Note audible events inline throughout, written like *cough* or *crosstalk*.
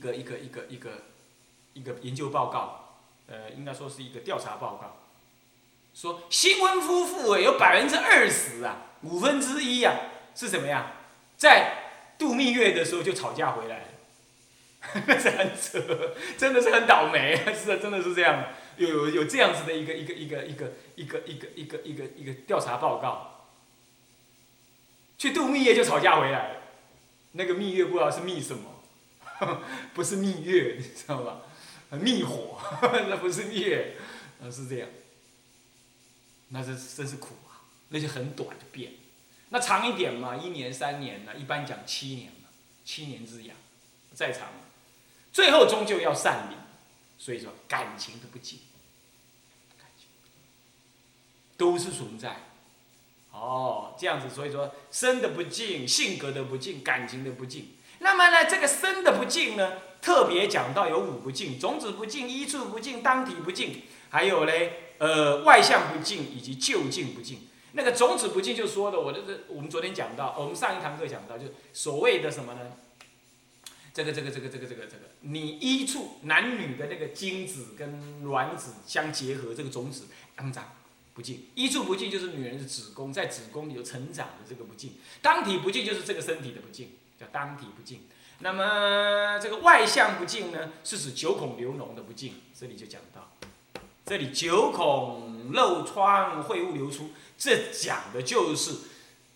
一个一个一个一个一个研究报告，呃，应该说是一个调查报告，说新婚夫妇有百分之二十啊，五分之一啊，是怎么样，在度蜜月的时候就吵架回来，*laughs* 那是很扯，真的是很倒霉，是啊，真的是这样，有有有这样子的一个一个一个一个一个一个一个一个一个调查报告，去度蜜月就吵架回来了，那个蜜月不知道是蜜什么。*laughs* 不是蜜月，你知道吧？蜜火，*laughs* 那不是蜜月，是这样。那是真是苦啊！那些很短的变，那长一点嘛，一年三年呢，一般讲七年嘛，七年之痒，再长，最后终究要散离，所以说感情都不尽，感情都是存在。哦，这样子，所以说生的不尽，性格的不尽，感情的不尽。那么呢，这个生的不净呢，特别讲到有五不净：种子不净、依处不净、当体不净，还有嘞，呃，外向不净以及就近不净。那个种子不净就说的，我这个我们昨天讲到，我们上一堂课讲到，就所谓的什么呢？这个这个这个这个这个这个，你一处男女的那个精子跟卵子相结合，这个种子肮脏不净，一处不净就是女人的子宫在子宫里头成长的这个不净，当体不净就是这个身体的不净。叫当体不净，那么这个外向不净呢，是指九孔流脓的不净。这里就讲到，这里九孔漏疮秽物流出，这讲的就是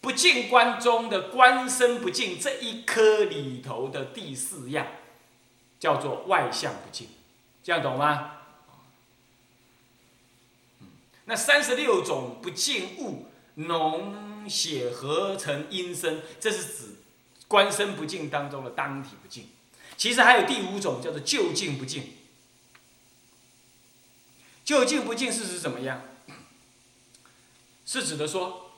不净观中的观身不净这一颗里头的第四样，叫做外向不净，这样懂吗？那三十六种不净物，脓血合成阴身，这是指。观身不净当中的当体不净，其实还有第五种叫做就近不净。就近不净是指怎么样？是指的说，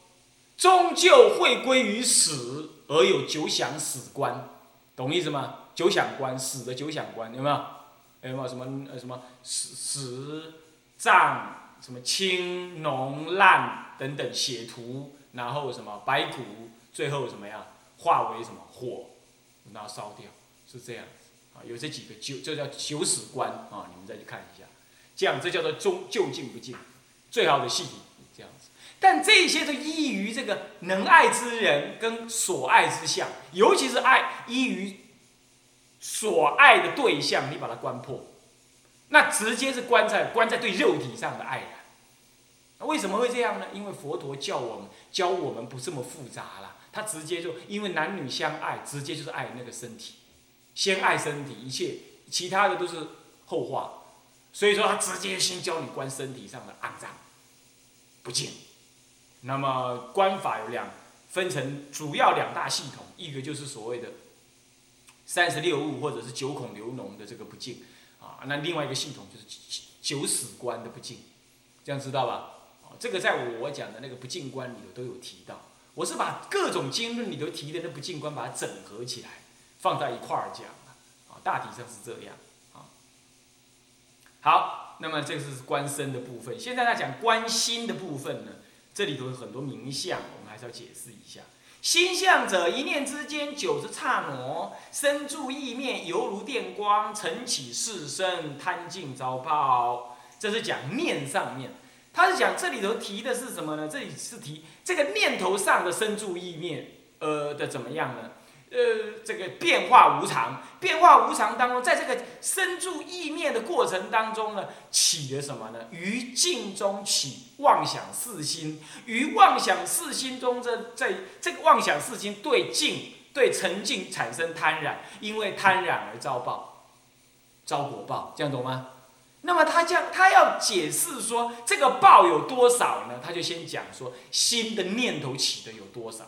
终究会归于死，而有九想死观，懂意思吗？九想观，死的九想观，有没有？有没有什么呃什么死死脏什么青脓烂等等血图，然后什么白骨，最后什么样？化为什么火，然后烧掉，是这样子啊。有这几个九，这叫九死观啊。你们再去看一下，这样这叫做中就近不近，最好的细体这样子。但这些都依于这个能爱之人跟所爱之相，尤其是爱依于所爱的对象，你把它关破，那直接是关在关在对肉体上的爱了。那为什么会这样呢？因为佛陀教我们教我们不这么复杂了。他直接就因为男女相爱，直接就是爱那个身体，先爱身体，一切其他的都是后话。所以说他直接先教你观身体上的肮脏、不净。那么观法有两，分成主要两大系统，一个就是所谓的三十六物或者是九孔流脓的这个不净啊，那另外一个系统就是九死观的不净，这样知道吧？这个在我讲的那个不净观里头都有提到。我是把各种经论里头提的那不净观，把它整合起来，放在一块儿讲啊，大体上是这样啊。好，那么这个是观身的部分，现在在讲观心的部分呢，这里头有很多名相，我们还是要解释一下。心相者，一念之间，九十刹那，身住意面，犹如电光，晨起四身，贪尽遭报。这是讲念上面。他是讲这里头提的是什么呢？这里是提这个念头上的生住意念，呃的怎么样呢？呃，这个变化无常，变化无常当中，在这个生住意念的过程当中呢，起了什么呢？于静中起妄想四心，于妄想四心中，这在这个妄想四心对静对沉静产生贪染，因为贪染而遭报，遭果报，这样懂吗？那么他将他要解释说这个报有多少呢？他就先讲说心的念头起的有多少。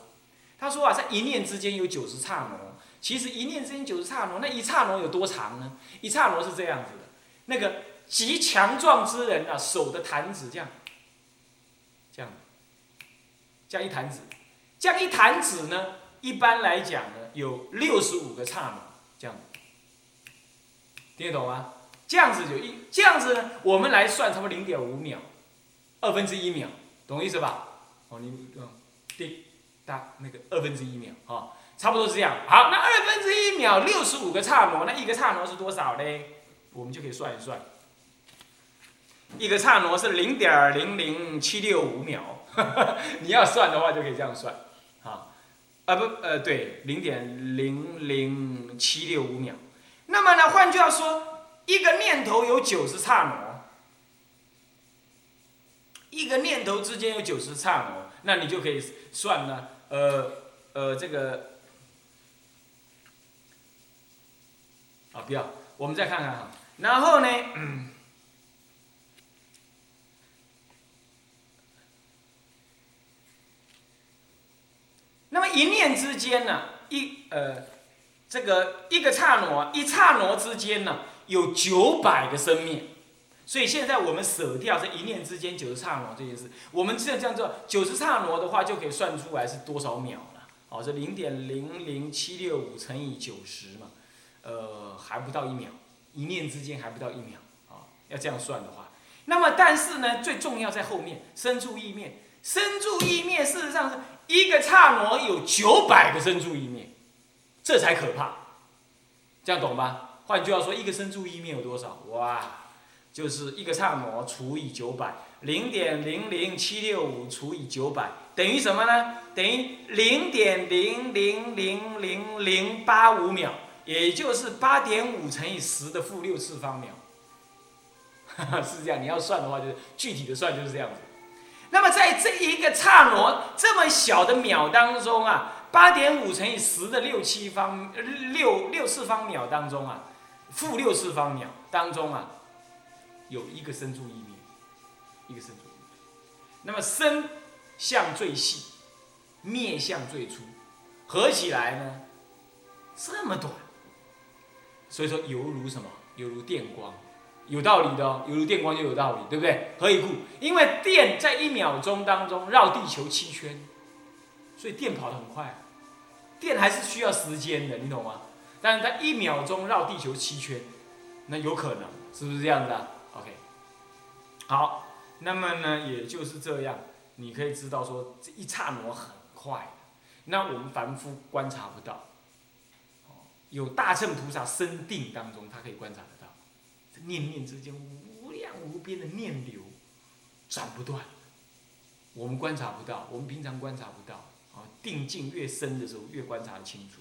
他说啊，在一念之间有九十刹那。其实一念之间九十刹那，那一刹那有多长呢？一刹那是这样子的，那个极强壮之人啊，手的弹指这样，这样，这样一弹指，这样一弹指呢，一般来讲呢，有六十五个刹那，这样，听得懂吗？这样子就一这样子呢，我们来算，差不多零点五秒，二分之一秒，懂意思吧？哦，你嗯，滴答那个二分之一秒啊，差不多是这样。好，那二分之一秒六十五个刹那，那一个刹那是多少呢？我们就可以算一算，一个刹那是零点零零七六五秒。*laughs* 你要算的话，就可以这样算，啊，啊不，呃对，零点零零七六五秒。那么呢，换句话说，一个念头有九十刹那，一个念头之间有九十刹那，那你就可以算呢，呃呃这个，啊不要，我们再看看哈，然后呢？那么一念之间呢，一呃，这个一个刹那，一刹那之间呢，有九百个生命，所以现在我们舍掉这一念之间九十刹那这件事，我们现在这样做九十刹那的话，就可以算出来是多少秒了。哦，是零点零零七六五乘以九十嘛，呃，还不到一秒，一念之间还不到一秒啊，要这样算的话，那么但是呢，最重要在后面，生住意灭，生住意灭，事实上是。一个刹那有九百个生住意灭，这才可怕，这样懂吧？换句话说，一个生住意面有多少？哇，就是一个刹那除以九百，零点零零七六五除以九百等于什么呢？等于零点零零零零零八五秒，也就是八点五乘以十的负六次方秒，*laughs* 是这样。你要算的话，就是具体的算就是这样子。那么在这一个刹那这么小的秒当中啊，八点五乘以十的六七方六六次方秒当中啊，负六次方秒当中啊，有一个生住一灭，一个生住一灭。那么生相最细，灭相最粗，合起来呢这么短，所以说犹如什么？犹如电光。有道理的哦，犹如电光就有道理，对不对？何以故？因为电在一秒钟当中绕地球七圈，所以电跑得很快。电还是需要时间的，你懂吗？但是它一秒钟绕地球七圈，那有可能是不是这样的？OK，好，那么呢，也就是这样，你可以知道说这一刹那很快，那我们凡夫观察不到。有大乘菩萨生定当中，他可以观察得到。念念之间，无量无边的念流，斩不断。我们观察不到，我们平常观察不到。啊，定境越深的时候，越观察清楚。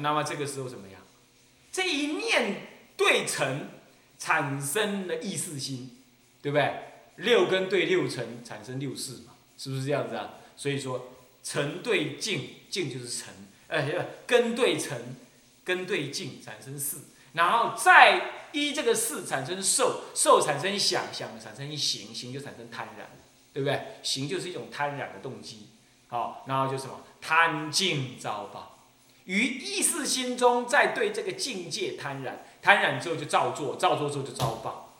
那么这个时候怎么样？这一念对成，产生了意识心，对不对？六根对六尘，产生六识嘛，是不是这样子啊？所以说，尘对境，境就是尘，哎，根对尘，根对境，产生识，然后再。依这个事产生受，受产生想，想产生行，行就产生贪染，对不对？行就是一种贪染的动机，好，然后就什么贪境遭报，于意识心中在对这个境界贪婪，贪婪之后就造作，造作之后就遭报，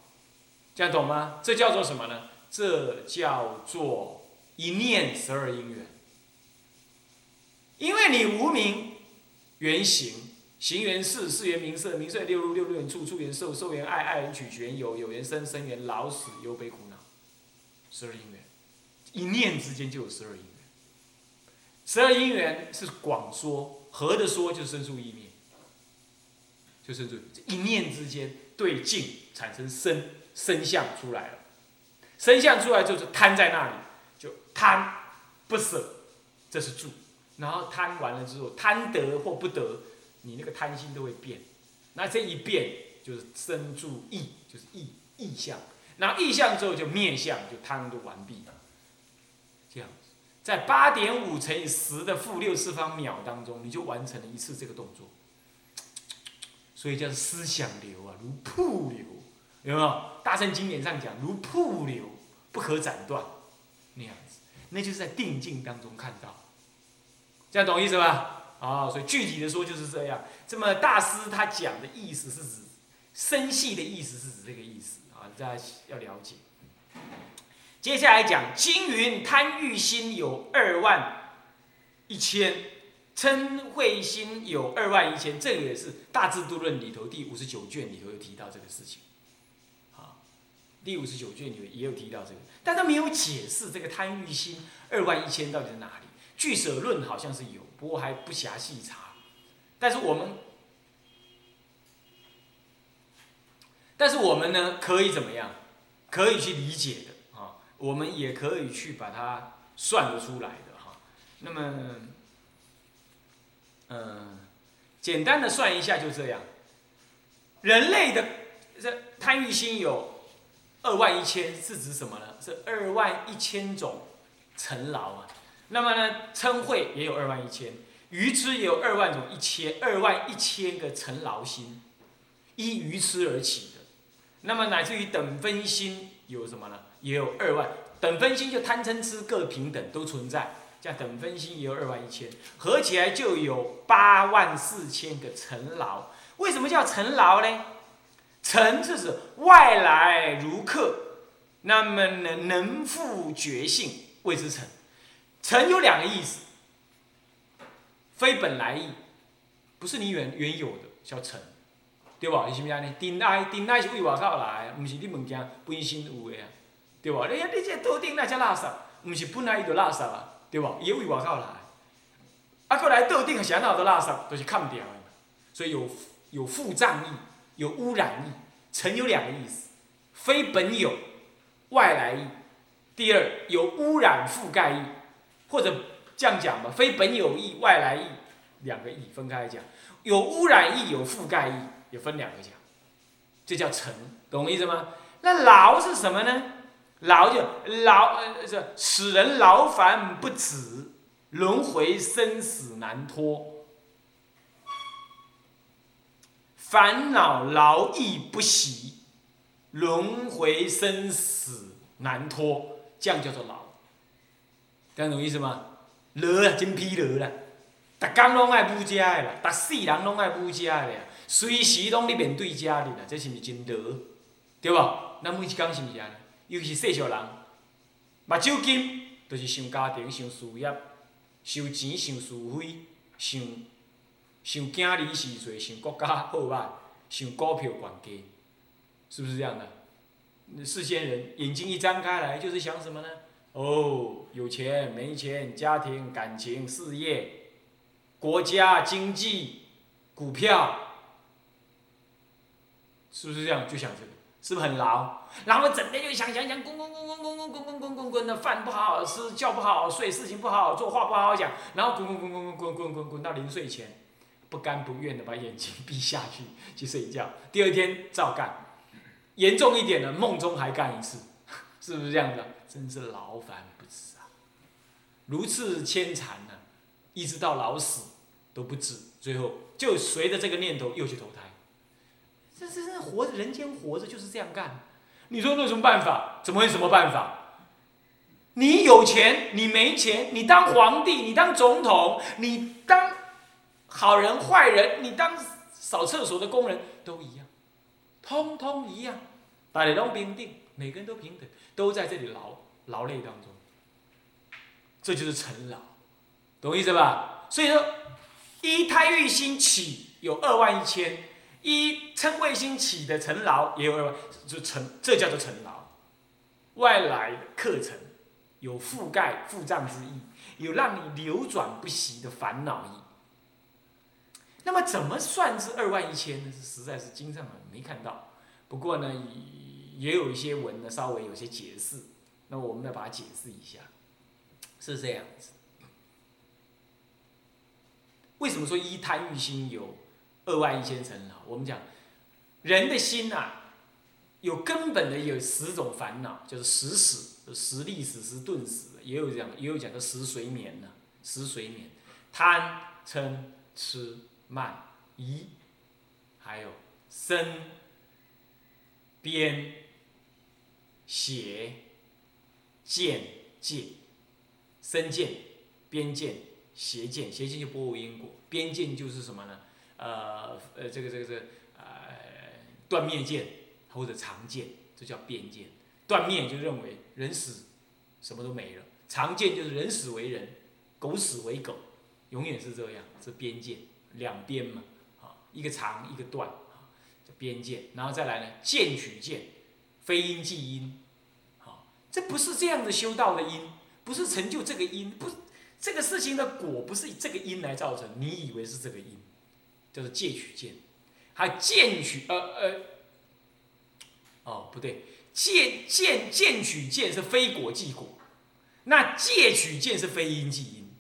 这样懂吗？这叫做什么呢？这叫做一念十二因缘，因为你无名原形。行缘事，事缘名色，名色六入，六入缘处，处缘受，受缘爱，爱缘取，取缘有，有缘生，生缘老死，忧悲苦恼，十二因缘，一念之间就有十二因缘。十二因缘是广说，合着说就是生住意念，就生住，一念之间对境产生生生相出来了，生相出来就是贪在那里，就贪不舍，这是住，然后贪完了之后，贪得或不得。你那个贪心都会变，那这一变就是生住意，就是意意象。那意象之后就灭相，就贪都完毕了。在八点五乘以十的负六次方秒当中，你就完成了一次这个动作。所以叫思想流啊，如瀑流，有没有？大圣经典上讲，如瀑流，不可斩断，那样子，那就是在定境当中看到。这样懂意思吧？啊，所以具体的说就是这样。这么大师他讲的意思是指生细的意思是指这个意思啊，大家要了解。接下来讲金云贪欲心有二万一千，嗔恚心有二万一千，这个也是《大智度论》里头第五十九卷里头有提到这个事情。啊，第五十九卷里也有提到这个，但他没有解释这个贪欲心二万一千到底在哪里。俱舍论好像是有，不过还不详细查。但是我们，但是我们呢，可以怎么样？可以去理解的，我们也可以去把它算得出来的哈。那么，嗯，简单的算一下就这样。人类的这贪欲心有二万一千，是指什么呢？是二万一千种尘劳啊。那么呢，嗔恚也有二万一千，愚痴也有二万种一千二万一千个尘劳心，依愚痴而起的。那么乃至于等分心有什么呢？也有二万等分心，就贪嗔痴各平等都存在，这样等分心也有二万一千，合起来就有八万四千个尘劳。为什么叫尘劳呢？尘就是外来如客，那么能能复觉性谓之尘。尘有两个意思，非本来意，不是你原原有的叫尘，对吧？是啥物呢？尘埃，尘埃是为外口来，毋是你物件本身有的啊，对吧？你你这桌顶那只垃圾，毋是本来伊就垃圾啊，对吧？伊为外口来，啊，过来桌顶是安怎的垃圾，都是看不掉的，所以有有附障意，有污染意。尘有两个意思，非本有，外来意；第二有污染覆盖意。或者这样讲吧，非本有意，外来意，两个意分开讲。有污染意，有覆盖意，也分两个讲。这叫尘，懂我意思吗？那劳是什么呢？劳就劳，是使人劳烦不止，轮回生死难脱，烦恼劳逸不息，轮回生死难脱，这样叫做劳。听懂意思吗？劳啊，真疲劳啦！逐工拢爱补食的啦，逐世人拢爱补食的啦，随时拢伫面对家哩啦，这是毋是真劳？对无？咱每一工是毋是安尼？尤其是细小人，目睭金，就是想家庭、想事业、想钱、想是非、想想囝儿时岁、想国家好歹、想股票管家，是不是这样的？世间人眼睛一张开来，就是想什么呢？哦，有钱没钱，家庭、感情、事业、国家、经济、股票，是不是这样？就想这个，是不是很牢？然后整天就想想想，滚滚滚滚滚滚滚滚滚滚滚的，饭不好好吃，觉不好好睡，事情不好好做，话不好好讲，然后滚滚滚滚滚滚滚滚滚到临睡前，不甘不愿的把眼睛闭下去去睡觉，第二天照干，严重一点的，梦中还干一次，是不是这样的？真是劳烦不止啊！如此牵缠呢，一直到老死都不止，最后就随着这个念头又去投胎。这这这活着人间活着就是这样干。你说那有什么办法？怎么会什么办法？你有钱，你没钱，你当皇帝，你当总统，你当好人坏人，你当扫厕所的工人都一样，通通一样，大家都平等，每个人都平等，都在这里劳。劳累当中，这就是成劳，懂意思吧？所以说，一胎育心起有二万一千，一称卫星起的尘劳也有，就尘，这叫做尘劳。外来的课程有覆盖覆障之意，有让你流转不息的烦恼意。那么怎么算是二万一千呢？是实在是经上没看到，不过呢，也有一些文呢，稍微有些解释。那我们来把它解释一下，是这样子。为什么说一贪欲心有二万一千层呢？我们讲人的心呐，有根本的有十种烦恼，就是十死、十力死、十顿死，也有讲，也有讲的十随眠呢，十随眠，贪、嗔、痴、慢、疑，还有生、边、邪。见戒，身见，边见，邪见，邪见就波无因果，边见就是什么呢？呃呃，这个这个这个呃断灭见或者常见，这叫边见。断灭就认为人死，什么都没了；常见就是人死为人，狗死为狗，永远是这样，是边见，两边嘛，啊，一个长一个断，叫边见。然后再来呢，见取见，非因即因。啊这不是这样的修道的因，不是成就这个因，不，这个事情的果不是这个因来造成，你以为是这个因，叫做借取见，还见取呃呃，哦不对，见见见取见是非果即果，那借取见是非因即因，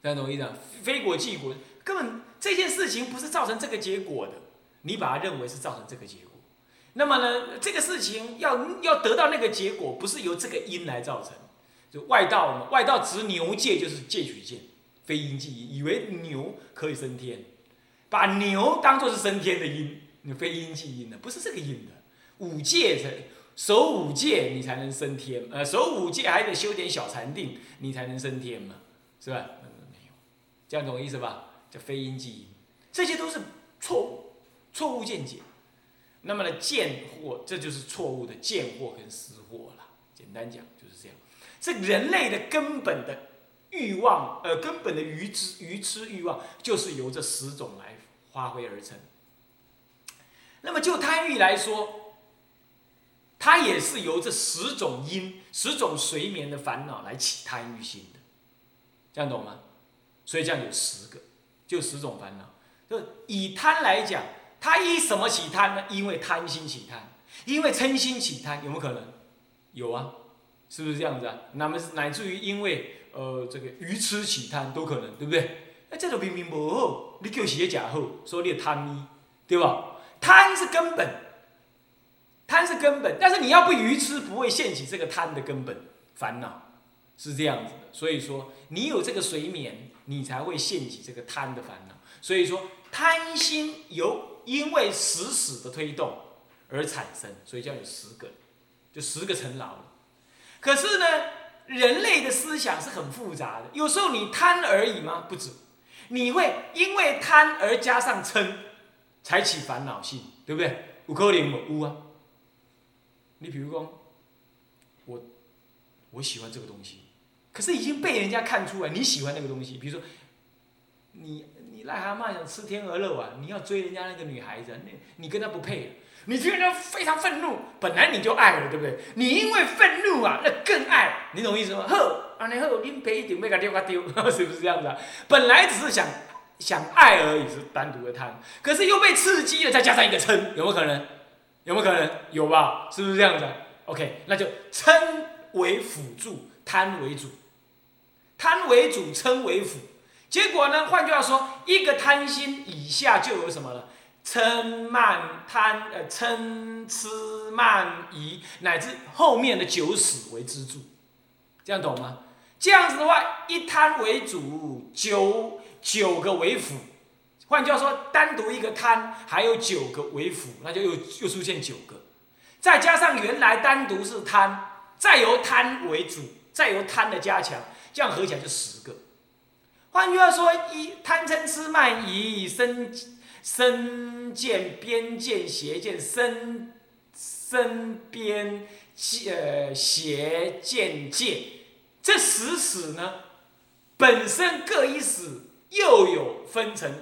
大家懂我意思啊？非果即果，根本这件事情不是造成这个结果的，你把它认为是造成这个结果。那么呢，这个事情要要得到那个结果，不是由这个因来造成，就外道嘛，外道执牛戒就是戒取见，非因即因，以为牛可以升天，把牛当做是升天的因，你非因即因的，不是这个因的。五戒才守五戒，你才能升天，呃，守五戒还得修点小禅定，你才能升天嘛，是吧？没有，这样懂意思吧？叫非因即因，这些都是错误，错误见解。那么呢，见惑，这就是错误的见惑跟思惑了。简单讲就是这样。这人类的根本的欲望，呃，根本的愚痴愚痴欲望，就是由这十种来发挥而成。那么就贪欲来说，它也是由这十种因、十种随眠的烦恼来起贪欲心的。这样懂吗？所以这样有十个，就十种烦恼。就以贪来讲。他以什么起贪呢？因为贪心起贪，因为嗔心起贪，有没有可能？有啊，是不是这样子啊？那么乃至于因为呃这个愚痴起贪都可能，对不对？那这种明明不好，你就是也假好，所以你贪咪，对吧？贪是根本，贪是根本，但是你要不愚痴，不会现起这个贪的根本烦恼，是这样子的。所以说，你有这个睡眠，你才会现起这个贪的烦恼。所以说，贪心由因为死死的推动而产生，所以叫有十个，就十个成劳了。可是呢，人类的思想是很复杂的，有时候你贪而已吗？不止，你会因为贪而加上嗔，才起烦恼性，对不对？五颗零五啊。你比如说，我我喜欢这个东西，可是已经被人家看出来你喜欢那个东西，比如说你你。癞蛤蟆想吃天鹅肉啊！你要追人家那个女孩子，你你跟他不配，你这个人非常愤怒，本来你就爱了，对不对？你因为愤怒啊，那更爱，你懂意思吗？呵，安尼好，一定要甲丢甲丢，*laughs* 是不是这样子啊？本来只是想想爱而已，是单独的贪，可是又被刺激了，再加上一个嗔，有没有可能？有没有可能？有吧？是不是这样子？OK，那就嗔为辅助，贪为主，贪为主，嗔为辅。结果呢？换句话说，一个贪心以下就有什么了？嗔慢贪呃嗔痴慢疑，乃至后面的九死为支柱，这样懂吗？这样子的话，一贪为主，九九个为辅。换句话说，单独一个贪，还有九个为辅，那就又又出现九个。再加上原来单独是贪，再由贪为主，再由贪的加强，这样合起来就十个。换句话说，一贪嗔痴慢疑生生见边见邪见身身边呃邪见界，这十死呢，本身各一死，又有分成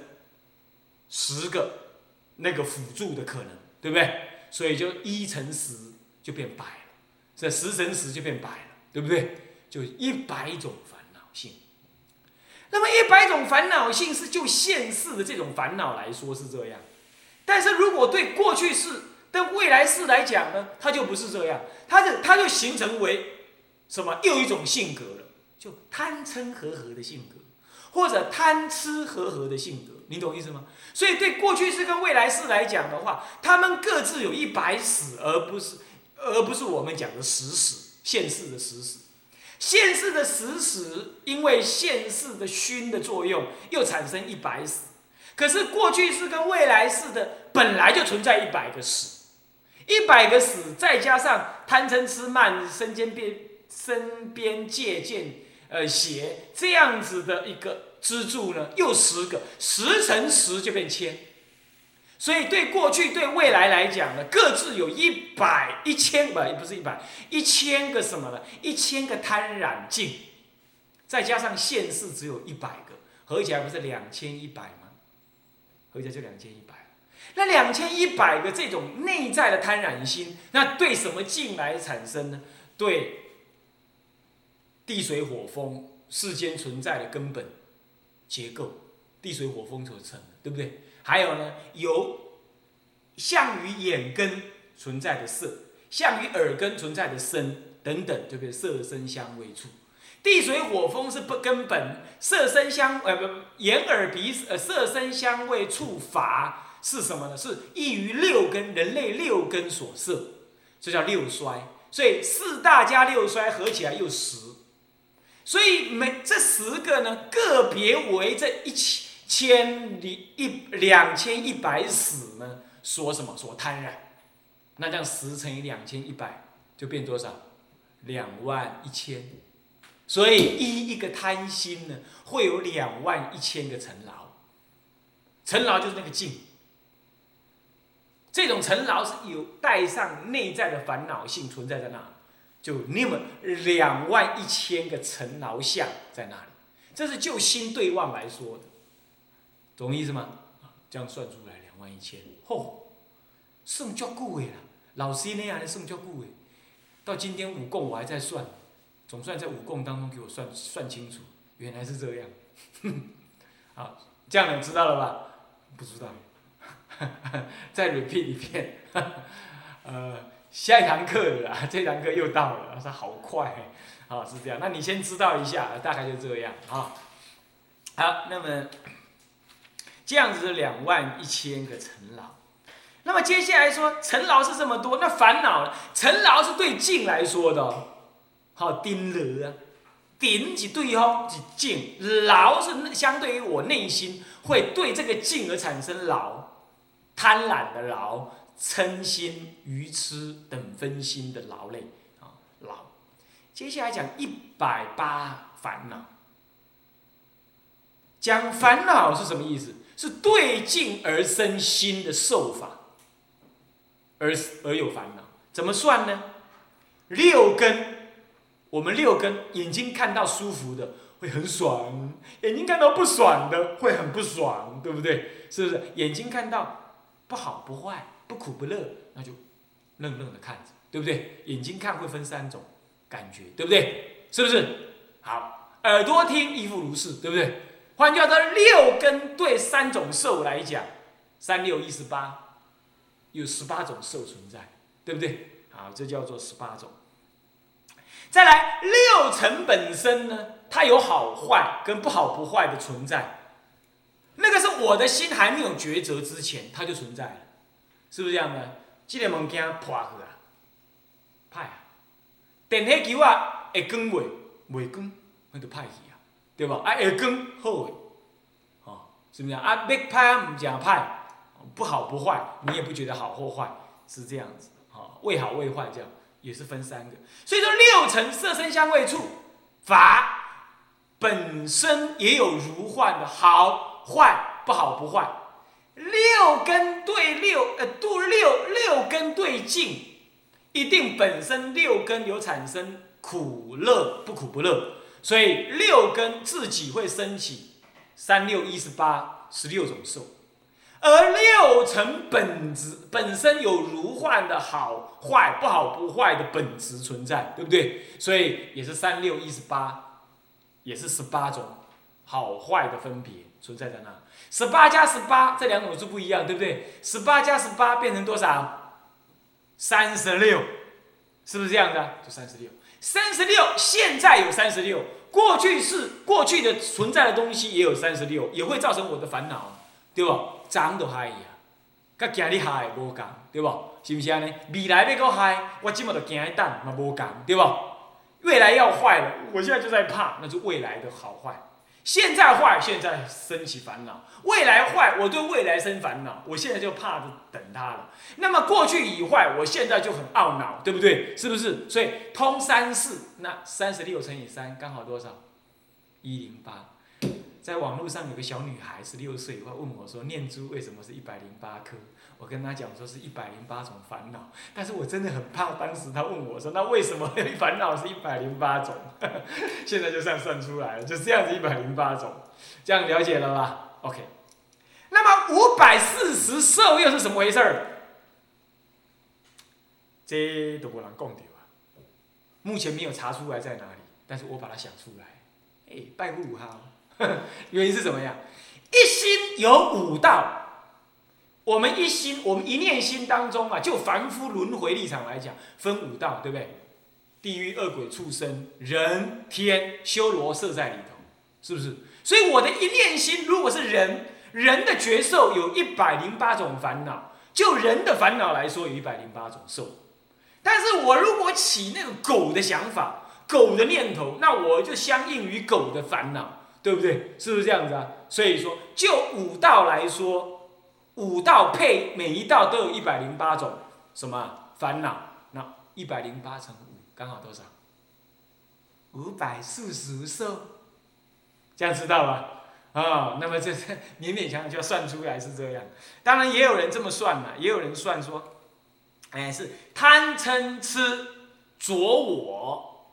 十个那个辅助的可能，对不对？所以就一乘十就变百了，这十乘十就变百了，对不对？就一百种烦恼性。那么一百种烦恼性是就现世的这种烦恼来说是这样，但是如果对过去式、跟未来式来讲呢，它就不是这样，它就它就形成为什么又一种性格了，就贪嗔和合的性格，或者贪吃和合的性格，你懂意思吗？所以对过去式跟未来式来讲的话，他们各自有一百死，而不是而不是我们讲的十死现世的十死。现世的死死，因为现世的熏的作用，又产生一百死。可是过去式跟未来式的本来就存在一百个死，一百个死，再加上贪嗔痴慢身兼边身边借鉴呃邪这样子的一个支柱呢，又十个，十乘十就变千。所以，对过去、对未来来讲呢，各自有一百、一千不，不是一百，一千个什么呢？一千个贪染境，再加上现世只有一百个，合起来不是两千一百？合起来就两千一百。那两千一百个这种内在的贪染心，那对什么境来产生呢？对地水火风世间存在的根本结构，地水火风所成，对不对？还有呢，由相于眼根存在的色，相于耳根存在的声等等，对不对？色声香味触，地水火风是不根本，色声香呃不眼耳鼻呃色声香味触法是什么呢？是异于六根，人类六根所摄，这叫六衰。所以四大家六衰合起来又十，所以每这十个呢，个别为这一千里一两千一百死呢，说什么？所贪染。那这样十乘以两千一百就变多少？两万一千。所以一一个贪心呢，会有两万一千个尘劳。尘劳就是那个境。这种尘劳是有带上内在的烦恼性存在在那里，就那么两万一千个尘劳相在那里，这是就心对望来说的，懂意思吗？这样算出来两万一千，嚯，算足久的啦，老师那样的算足久的，到今天五共我还在算，总算在五共当中给我算算清楚，原来是这样，*laughs* 好，这样你知道了吧？不知道。*laughs* 再 repeat 一遍，*laughs* 呃，下一堂课了，这堂课又到了，他说好快，好是这样，那你先知道一下，大概就这样啊。好，那么这样子是两万一千个尘劳，那么接下来说尘劳是这么多，那烦恼呢？尘劳是对境来说的，好丁了啊，顶是对方是静，劳是相对于我内心会对这个静而产生劳。贪婪的劳、嗔心、愚痴等分心的劳累啊，劳。接下来讲一百八烦恼。讲烦恼是什么意思？是对境而生心的受法，而而有烦恼。怎么算呢？六根，我们六根，眼睛看到舒服的会很爽，眼睛看到不爽的会很不爽，对不对？是不是？眼睛看到。不好不坏，不苦不乐，那就愣愣的看着，对不对？眼睛看会分三种感觉，对不对？是不是？好，耳朵听亦复如是，对不对？换句话说，六根对三种受来讲，三六一十八，有十八种受存在，对不对？好，这叫做十八种。再来，六尘本身呢，它有好坏跟不好不坏的存在。那个是我的心还没有抉择之前，它就存在了，是不是这样的？这个物件破去啊，歹啊！电火球啊，会光未？未光，那就歹去啊，对吧？啊，会光好诶，哦，是不是啊？要歹啊，唔讲歹，不好不坏，你也不觉得好或坏，是这样子，哦，未好未坏这样，也是分三个。所以说六尘色声香味触法本身也有如幻的好。坏不好不坏，六根对六呃，度六六根对境，一定本身六根有产生苦乐不苦不乐，所以六根自己会升起三六一十八十六种受，而六尘本质本身有如幻的好坏不好不坏的本质存在，对不对？所以也是三六一十八，也是十八种好坏的分别。存在在那，十八加十八这两种是不一样，对不对？十八加十八变成多少？三十六，是不是这样的？就三十六，三十六，现在有三十六，过去是过去的存在的东西也有三十六，也会造成我的烦恼，对不？长都害呀，甲今日害无共，对不？是不是安尼？未来要搁害，我今麦就惊一等，嘛无共，对不？未来要坏了，我现在就在怕，那是未来的好坏。现在坏，现在升起烦恼；未来坏，我对未来生烦恼。我现在就怕着等他了。那么过去已坏，我现在就很懊恼，对不对？是不是？所以通三四，那三十六乘以三，刚好多少？一零八。在网络上有个小女孩，十六岁，会问我说：“念珠为什么是一百零八颗？”我跟她讲说是一百零八种烦恼，但是我真的很怕。当时她问我说：“那为什么烦恼是一百零八种？” *laughs* 现在就这样算出来了，就这样子一百零八种，这样了解了吧？OK。那么五百四十寿又是什么回事儿？这都不能讲掉啊！目前没有查出来在哪里，但是我把它想出来。哎，拜五哈，*laughs* 原因是什么样？一心有五道，我们一心，我们一念心当中啊，就凡夫轮回立场来讲，分五道，对不对？地狱、恶鬼、畜生、人、天、修罗设在里头，是不是？所以我的一念心，如果是人，人的觉受有一百零八种烦恼，就人的烦恼来说，有一百零八种受。但是我如果起那个狗的想法、狗的念头，那我就相应于狗的烦恼，对不对？是不是这样子啊？所以说，就五道来说，五道配每一道都有一百零八种什么烦恼？那一百零八乘五刚好多少？五百四十受，这样知道吧？啊，那么这是勉勉强强就要算出来是这样。当然也有人这么算嘛，也有人算说。哎，是贪嗔痴着我，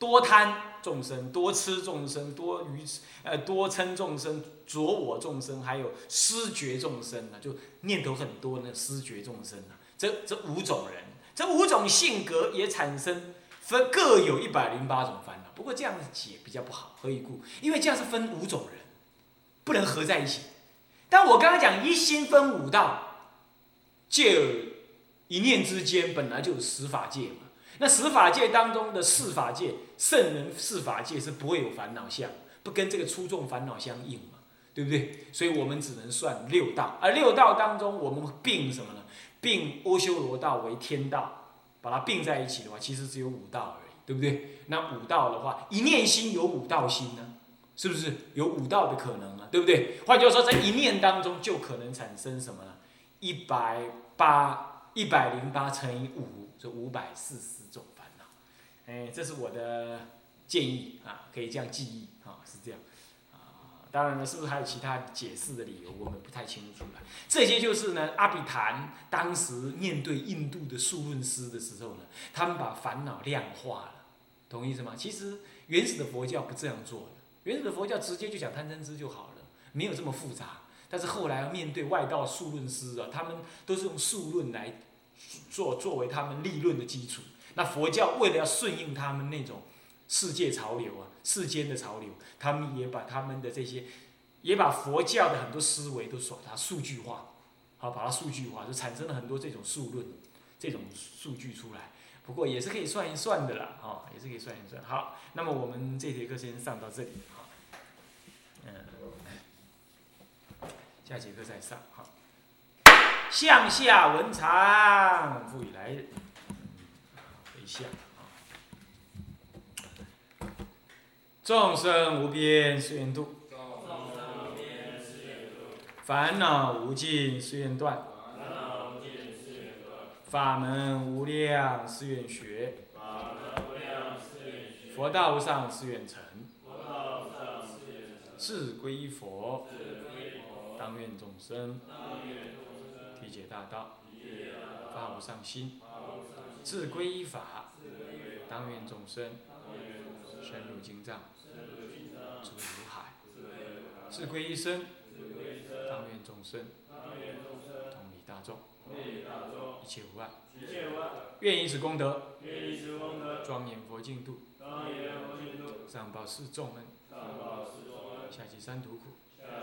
多贪众生，多吃众生，多愚呃多嗔众生，着我众生，还有失觉众生呢，就念头很多呢，失觉众生啊，这这五种人，这五种性格也产生分各有一百零八种烦恼。不过这样子解比较不好，何以故？因为这样是分五种人，不能合在一起。但我刚刚讲一心分五道，就。一念之间本来就是十法界嘛，那十法界当中的四法界，圣人四法界是不会有烦恼相，不跟这个出众烦恼相应嘛，对不对？所以我们只能算六道，而六道当中我们并什么呢？并阿修罗道为天道，把它并在一起的话，其实只有五道而已，对不对？那五道的话，一念心有五道心呢，是不是有五道的可能啊？对不对？换句话说，在一念当中就可能产生什么呢？一百八。一百零八乘以五，就五百四十种烦恼。哎，这是我的建议啊，可以这样记忆啊，是这样。啊，当然了，是不是还有其他解释的理由，我们不太清楚了。这些就是呢，阿比昙当时面对印度的数论师的时候呢，他们把烦恼量化了，同意思吗？其实原始的佛教不这样做的，原始的佛教直接就讲贪嗔痴就好了，没有这么复杂。但是后来面对外道数论师啊，他们都是用数论来做作为他们立论的基础。那佛教为了要顺应他们那种世界潮流啊，世间的潮流，他们也把他们的这些，也把佛教的很多思维都把它数据化，好，把它数据化，就产生了很多这种数论，这种数据出来。不过也是可以算一算的啦，哦，也是可以算一算。好，那么我们这节课先上到这里。下节课再上，哈。向下文长，复以来日，回向。众生无边誓愿度，烦恼无尽誓愿断，法门无量誓愿学，佛道无上誓愿成，志归佛。当愿众生体解大道，发无上心，自归依法。当愿众生深入经藏，诸如海，自归一生。当愿众生同理大众，一切无碍。愿以此功德，庄严佛净土，上报四重恩，下济三途苦。